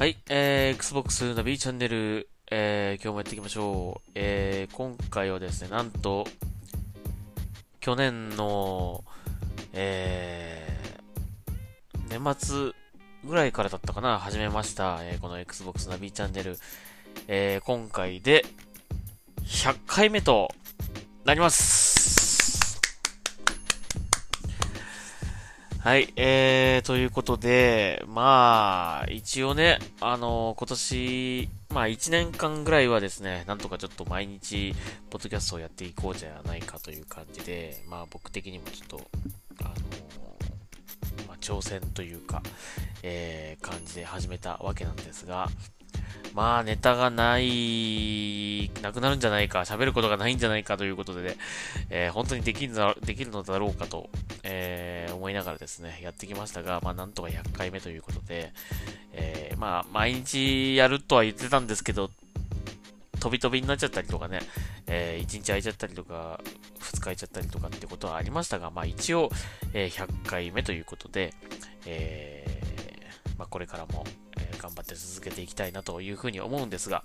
はい、えー、Xbox ナビチャンネル、えー、今日もやっていきましょう。えー、今回はですね、なんと、去年の、えー、年末ぐらいからだったかな、始めました、えー、この Xbox ナビチャンネル、えー、今回で、100回目となります。はい、えー、ということで、まあ、一応ね、あの今年、まあ1年間ぐらいはですね、なんとかちょっと毎日、ポッドキャストをやっていこうじゃないかという感じで、まあ僕的にもちょっと、あのまあ挑戦というか、えー、感じで始めたわけなんですが、まあ、ネタがない、なくなるんじゃないか、喋ることがないんじゃないかということでね、えー本当にできるのできるのだろうかと、えー思いながらですね、やってきましたが、まあ、なんとか100回目ということで、えーまあ、毎日やるとは言ってたんですけど、飛び飛びになっちゃったりとかね、え1日空いちゃったりとか、2日空いちゃったりとかってことはありましたが、まあ一応、えー100回目ということで、えーまあこれからも、頑張って続けていきたいなというふうに思うんですが、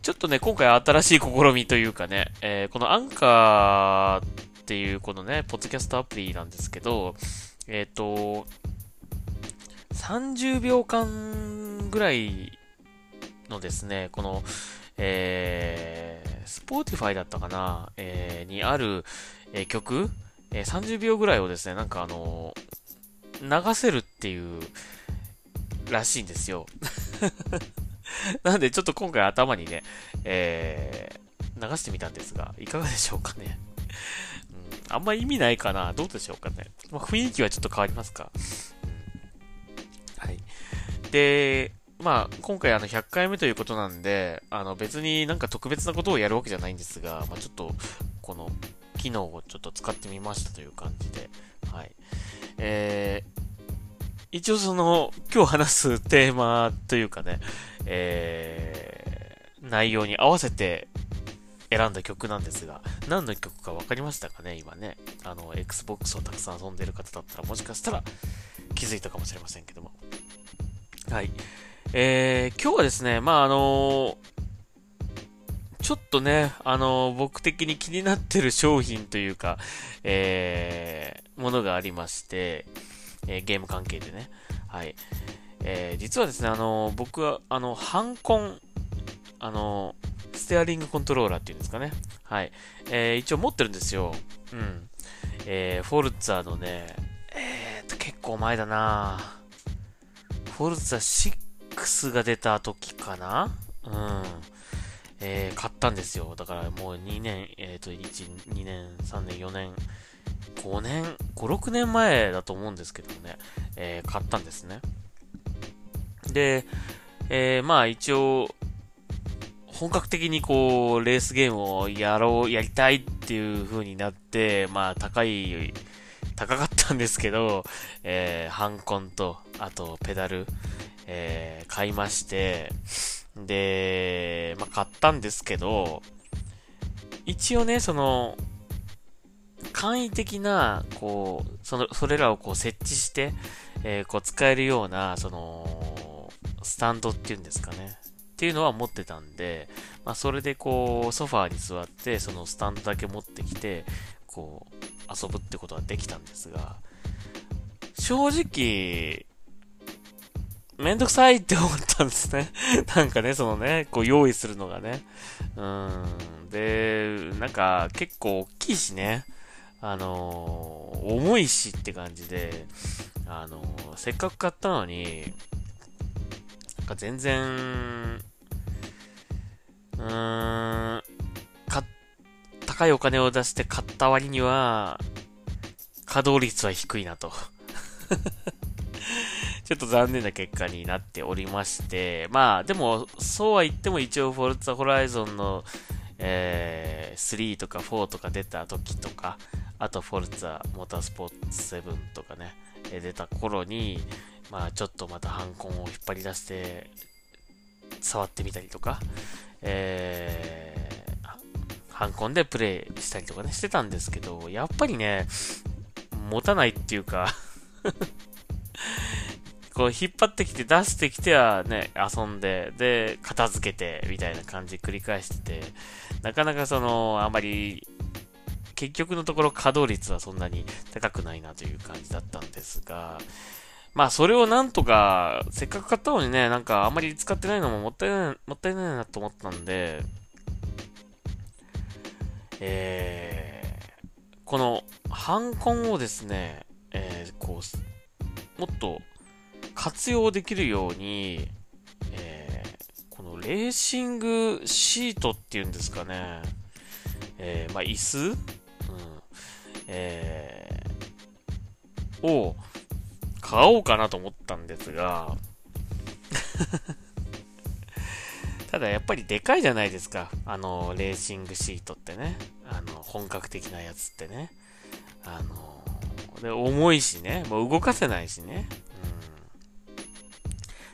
ちょっとね、今回新しい試みというかね、えーこのアンカーっていうこのね、ポッドキャストアプリなんですけど、えっ、と、30秒間ぐらいのですね、この、えー、Spotify だったかな、えーにある、えー曲、えー30秒ぐらいをですね、なんかあの流せるっていう、らしいんですよ。なんでちょっと今回頭にね、えー、流してみたんですが、いかがでしょうかね。うん、あんま意味ないかなどうでしょうかね。まあ、雰囲気はちょっと変わりますか。うん、はい。で、まあ、今回あの100回目ということなんで、あの別になんか特別なことをやるわけじゃないんですが、まあ、ちょっとこの機能をちょっと使ってみましたという感じで、はい。えー、一応その、今日話すテーマというかね、えー、内容に合わせて選んだ曲なんですが、何の曲か分かりましたかね、今ね。あの、Xbox をたくさん遊んでる方だったら、もしかしたら気づいたかもしれませんけども。はい。えー、今日はですね、まあ、あのちょっとね、あの僕的に気になってる商品というか、えー、ものがありまして、えーゲーム関係でね。はい。えー実はですね、あの僕は、あの、ハンコン、あのステアリングコントローラーっていうんですかね。はい。えー一応持ってるんですよ。うん。えフォルツァのね、えーと、結構前だなフォルツァ6が出た時かなうん。えー買ったんですよ。だからもう2年、えっ、と、1、2年、3年、4年、5年、5、6年前だと思うんですけどもね、えー買ったんですね。で、えーまあ一応、本格的にこう、レースゲームをやろう、やりたいっていう風になって、まあ高い、高かったんですけど、えー、ハンコンと、あとペダル、えー買いまして、で、まあ買ったんですけど、一応ね、その、簡易的な、こう、その、それらをこう設置して、えーこう使えるような、その、スタンドっていうんですかね。っていうのは持ってたんで、まあそれでこう、ソファーに座って、そのスタンドだけ持ってきて、こう、遊ぶってことはできたんですが、正直、めんどくさいって思ったんですね。なんかね、そのね、こう用意するのがね。うーん。で、なんか結構大きいしね。あのー重いしって感じで、あのーせっかく買ったのに、なんか全然、うーん、か、高いお金を出して買った割には、稼働率は低いなと。ちょっと残念な結果になっておりまして、まあ、でも、そうは言っても一応、フォルツァホライゾンの、えー、3とか4とか出た時とか、あと、フォルツァモータースポーツ7とかね、え出た頃に、まあ、ちょっとまたハンコンを引っ張り出して、触ってみたりとか、えー、ハンコンでプレイしたりとかね、してたんですけど、やっぱりね、持たないっていうか こう引っ張ってきて出してきてはね、遊んで、で、片付けて、みたいな感じ繰り返してて、なかなかその、あんまり、結局のところ稼働率はそんなに高くないなという感じだったんですが、まあそれをなんとか、せっかく買ったのにね、なんかあんまり使ってないのももったいない、もったいないなと思ったんで、えー、この、ハンコンをですね、えー、こう、もっと活用できるように、えー、このレーシングシートっていうんですかね、えー、まあ、椅子、えー、を買おうかなと思ったんですが ただやっぱりでかいじゃないですか。あの、レーシングシートってね。あの、本格的なやつってね。あの、で、重いしね。もう動かせないしね。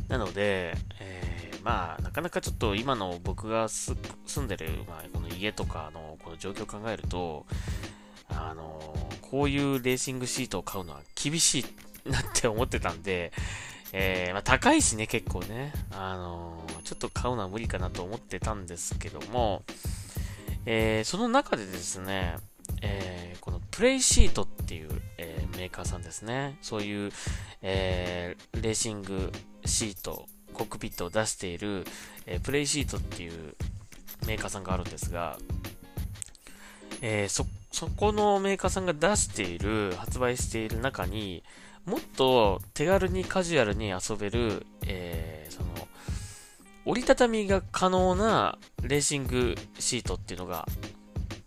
うん。なので、えー、まあ、なかなかちょっと今の僕が住んでる、まあ、この家とかのこの状況を考えると、あの、こういうレーシングシートを買うのは厳しいなって思ってたんで、えー、まあ、高いしね、結構ね。あの、ちょっと買うのは無理かなと思ってたんですけども、えー、その中でですね、えこのプレイシートっていう、えメーカーさんですね。そういう、えレーシングシート、コックピットを出している、えプレイシートっていうメーカーさんがあるんですが、えそ、そこのメーカーさんが出している、発売している中に、もっと手軽にカジュアルに遊べる、えー、その、折りたたみが可能なレーシングシートっていうのが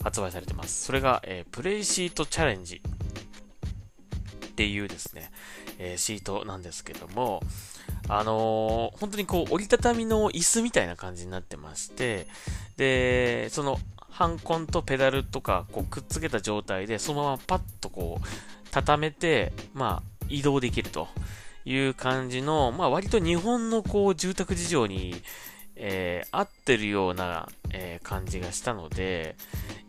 発売されてます。それが、えー、プレイシートチャレンジっていうですね、えー、シートなんですけども、あのー、本当にこう折りたたみの椅子みたいな感じになってまして、で、その、ハンコンとペダルとかこうくっつけた状態で、そのままパッとこう、畳めて、まあ、移動できるという感じの、まあ割と日本のこう住宅事情に、えー、合ってるような、えー、感じがしたので、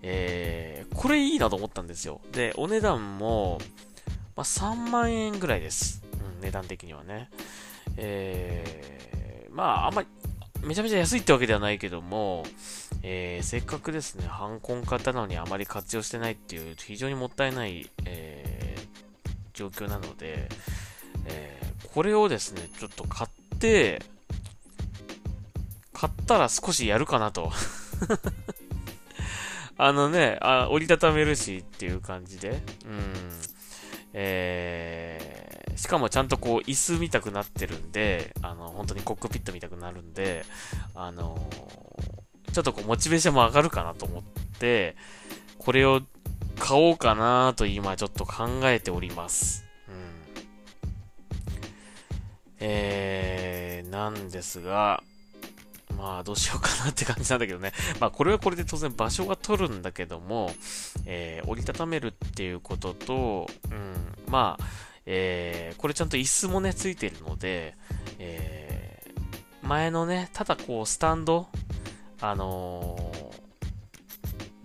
えー、これいいなと思ったんですよ。で、お値段も、まあ、3万円ぐらいです。うん、値段的にはね。えー、まあ、あんまり、めちゃめちゃ安いってわけではないけども、えー、せっかくですね、ハンコン買ったのにあまり活用してないっていう、非常にもったいない、え状況なので、えー、これをですね、ちょっと買って、買ったら少しやるかなと あのねあ、折りたためるしっていう感じで、うん。えー、しかもちゃんとこう椅子見たくなってるんで、本当にコックピット見たくなるんで、あのー、ちょっとこうモチベーションも上がるかなと思って、これを買おうかなと今ちょっと考えております。うん。えー、なんですが、まあどうしようかなって感じなんだけどね。まあこれはこれで当然場所が取るんだけども、えー、折りたためるっていうことと、うん、まあ、えー、これちゃんと椅子もね、ついてるので、えー、前のね、ただこうスタンド、あのー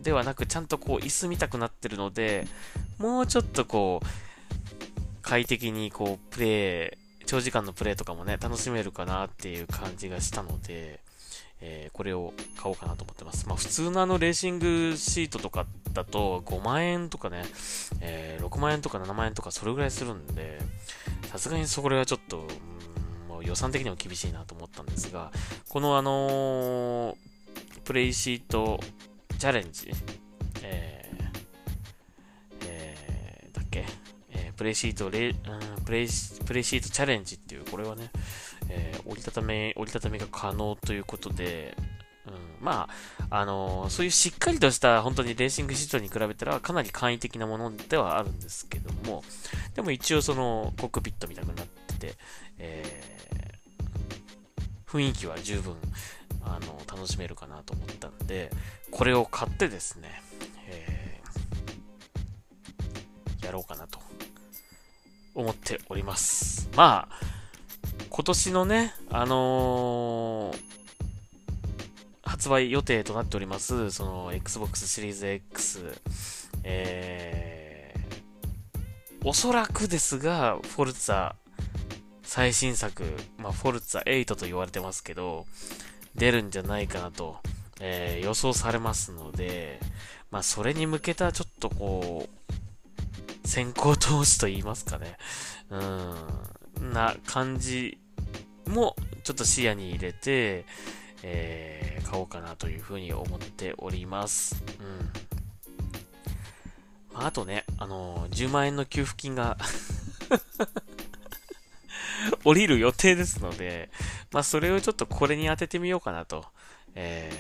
ではなく、ちゃんとこう、椅子見たくなってるので、もうちょっとこう、快適にこう、プレイ、長時間のプレイとかもね、楽しめるかなっていう感じがしたので、えー、これを買おうかなと思ってます。まあ普通のあのレーシングシートとかだと5万円とかね、えー、6万円とか7万円とかそれぐらいするんで、さすがにそれはちょっと、予算的にも厳しいなと思ったんですが、このあの、プレイシートチャレンジ、えー、えー、だっけ、えー、プレイシートレ、うん、プレイ、プレイシートチャレンジっていう、これはね、えー、折りたため、折りたたみが可能ということで、うん、まあ、あのー、そういうしっかりとした本当にレーシングシートに比べたらかなり簡易的なものではあるんですけども、でも一応そのコックピットみたくなってて、えー、雰囲気は十分、あの、楽しめるかなと思ったんで、これを買ってですね、えー、やろうかなと思っております。まあ、今年のね、あのー、発売予定となっております、その Xbox シリーズ X、えー、おそらくですが、フォルツァ最新作、まあ、フォルツァ8と言われてますけど、出るんじゃないかなと、えー、予想されますので、まあ、それに向けたちょっとこう、先行投資と言いますかね。うん、な感じもちょっと視野に入れて、えー、買おうかなというふうに思っております。うん。まあ、あとね、あのー、10万円の給付金が 降りる予定ですので、まあ、それをちょっとこれに当ててみようかなと、え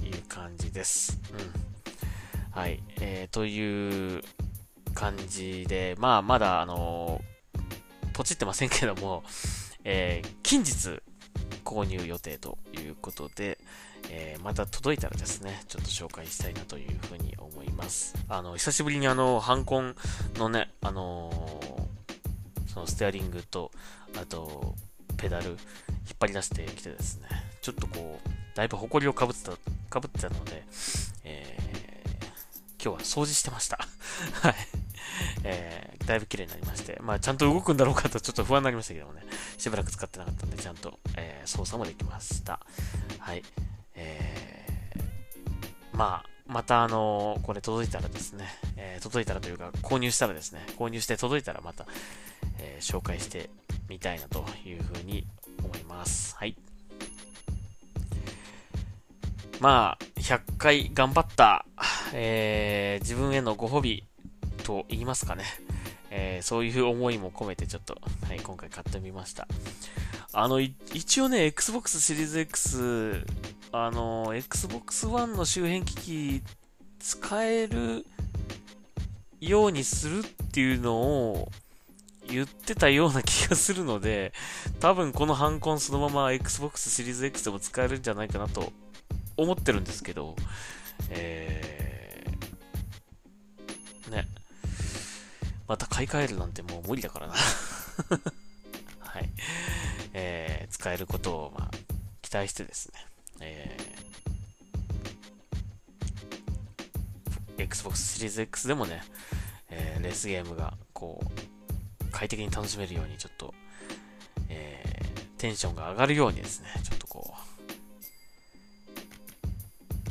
ー、いう感じです。うん。はい。えー、という感じで、まあ、まだ、あのー、ポチってませんけども、えー、近日購入予定ということで、えー、また届いたらですね、ちょっと紹介したいなというふうに思います。あの、久しぶりにあの、ハンコンのね、あのー、そのステアリングと、あと、ペダル、引っ張り出してきてですね、ちょっとこう、だいぶ埃をかぶってた、かぶってたので、えー、今日は掃除してました。はい。えー、だいぶ綺麗になりまして、まあ、ちゃんと動くんだろうかとちょっと不安になりましたけどもね、しばらく使ってなかったんで、ちゃんと、えー、操作もできました。はい。えー、まあ、またあの、これ届いたらですね、えー、届いたらというか、購入したらですね、購入して届いたらまた、えー、紹介してみたいなというふうに思います。はい。まあ、100回頑張った、えー、自分へのご褒美と言いますかね。えー、そういう思いも込めてちょっと、はい、今回買ってみました。あの、一応ね、Xbox シリーズ X、あの、Xbox One の周辺機器使えるようにするっていうのを言ってたような気がするので、多分このハンコンそのまま Xbox シリーズ X でも使えるんじゃないかなと思ってるんですけど、えー、ね。また買い替えるなんてもう無理だからな はい。えー、使えることを、まあ、期待してですね、えー、Xbox シリーズ X でもね、えー、レースゲームが、こう、快適に楽しめるように、ちょっと、えー、テンションが上がるようにですね、ちょっとこ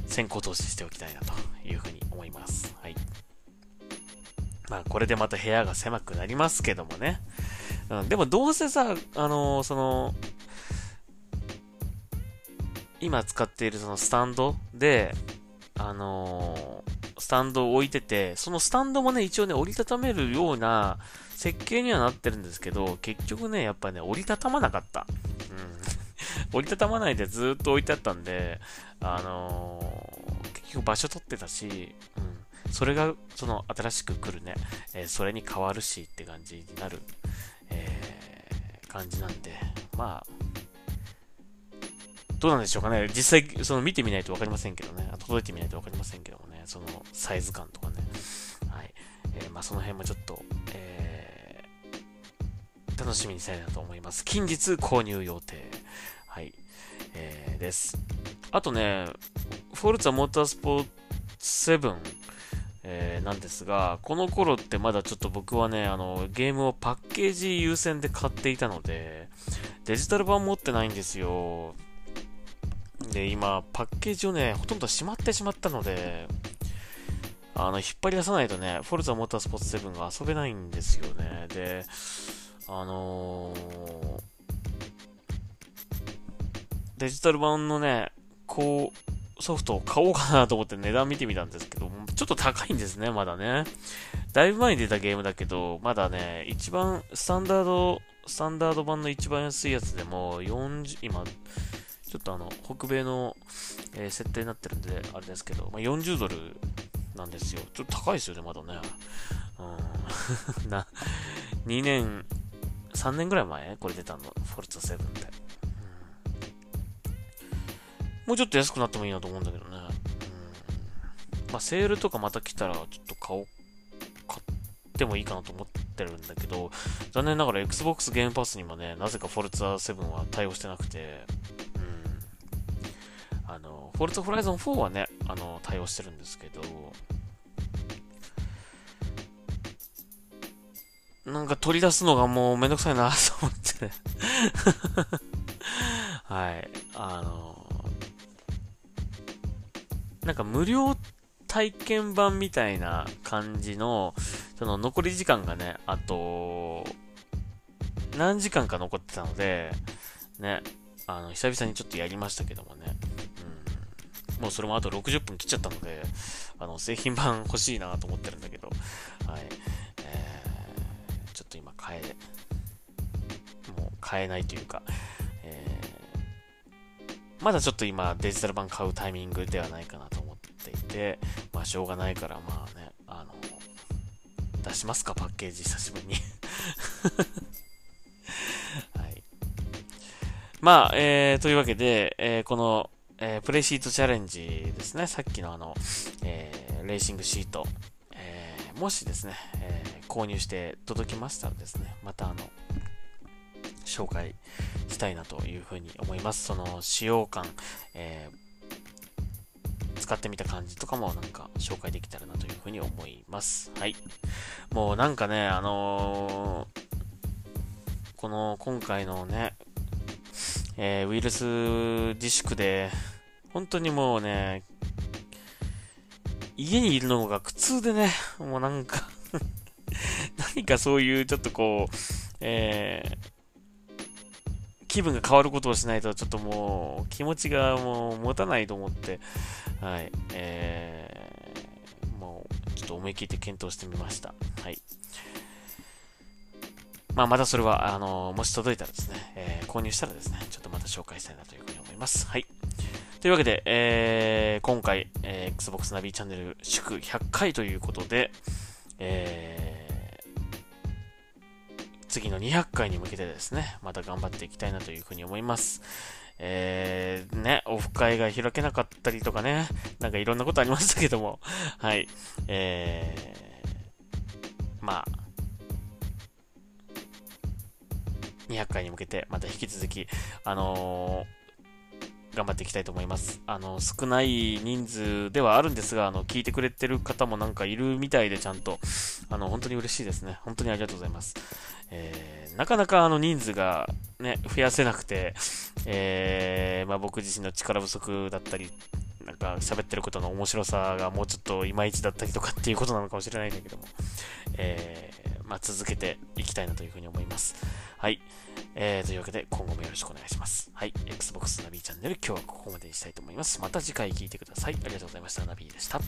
う、先行投資しておきたいなというふうに思います。はい。まあ、これでまた部屋が狭くなりますけどもね。うん、でもどうせさ、あのー、その、今使っているそのスタンドで、あのー、スタンドを置いてて、そのスタンドもね、一応ね、折りたためるような設計にはなってるんですけど、結局ね、やっぱね、折りたたまなかった。うん。折りたたまないでずっと置いてあったんで、あのー、結局場所取ってたし、うん。それが、その、新しく来るね、えー、それに変わるしって感じになる、えー、感じなんで、まあ、どうなんでしょうかね。実際、その見てみないとわかりませんけどね。届いてみないとわかりませんけどもね。そのサイズ感とかね。はい。えー、まあ、その辺もちょっと、えー、楽しみにしたいなと思います。近日購入予定。はい。えー、です。あとね、フォルツァモータースポーツ7えー、なんですが、この頃ってまだちょっと僕はね、あの、ゲームをパッケージ優先で買っていたので、デジタル版持ってないんですよ。で、今、パッケージをね、ほとんどしまってしまったので、あの、引っ張り出さないとね、フォルザモータースポーツ7が遊べないんですよね。で、あのー、デジタル版のね、こう、ソフトを買おうかなと思って値段見てみたんですけど、ちょっと高いんですね、まだね。だいぶ前に出たゲームだけど、まだね、一番、スタンダード、スタンダード版の一番安いやつでも、40、今、ちょっとあの、北米の、えー、設定になってるんで、あれですけど、まあ、40ドルなんですよ。ちょっと高いですよね、まだね。うん。な、2年、3年ぐらい前？これ出たの、フォルツァ7って。うんもうちょっと安くなってもいいなと思うんだけどね。うん。まあ、セールとかまた来たら、ちょっと買おう、買ってもいいかなと思ってるんだけど、残念ながら Xbox ゲームパスにもね、なぜかフォルツァ7は対応してなくて、フォルツホライゾン4はね、あの、対応してるんですけど、なんか取り出すのがもうめんどくさいなと思って はい。あのなんか無料体験版みたいな感じの、その残り時間がね、あと、何時間か残ってたので、ね、あの、久々にちょっとやりましたけどもね、もうそれもあと60分切っちゃったので、あの、製品版欲しいなと思ってるんだけど、はい、えー、ちょっと今買え、もう買えないというか、えー、まだちょっと今デジタル版買うタイミングではないかなと思っていて、まあしょうがないから、まあね、あの、出しますか、パッケージ久しぶりに。まあ、えー、というわけで、えー、この、えー、プレイシートチャレンジですね、さっきのあの、えー、レーシングシート、えー、もしですね、え、購入して届きましたらですね、またあの、紹介したいなというふうに思います。その使用感、え、使ってみた感じとかもなんか紹介できたらなというふうに思います。はい。もうなんかね、あの、この今回のね、えー、ウイルス自粛で、本当にもうね、家にいるのが苦痛でね、もうなんか 何かそういうちょっとこう、えー、気分が変わることをしないと、ちょっともう気持ちがもう持たないと思って、はい、えー、もうちょっと思い切って検討してみました。はい。まあ、またそれは、あの、もし届いたらですね、えー、購入したらですね、ちょっとまた紹介したいなというふうに思います。はい。というわけで、えー、今回、えー、Xbox ナビチャンネル祝100回ということで、えー、次の200回に向けてですね、また頑張っていきたいなというふうに思います。えー、ね、オフ会が開けなかったりとかね、なんかいろんなことありましたけども、はい、えー、まあ、200回に向けて、また引き続き、あのー、頑張っていきたいと思います。あの、少ない人数ではあるんですが、あの、聞いてくれてる方もなんかいるみたいで、ちゃんと、あの、本当に嬉しいですね。本当にありがとうございます。えー、なかなかあの人数がね、増やせなくて、えー、まあ僕自身の力不足だったり、なんか喋ってることの面白さがもうちょっといまいちだったりとかっていうことなのかもしれないんだけども、えー、まあ続けていきたいなというふうに思います。はい。えー、というわけで、今後もよろしくお願いします。はい。Xbox ナビチャンネル、今日はここまでにしたいと思います。また次回聞いてください。ありがとうございました。ナビでした。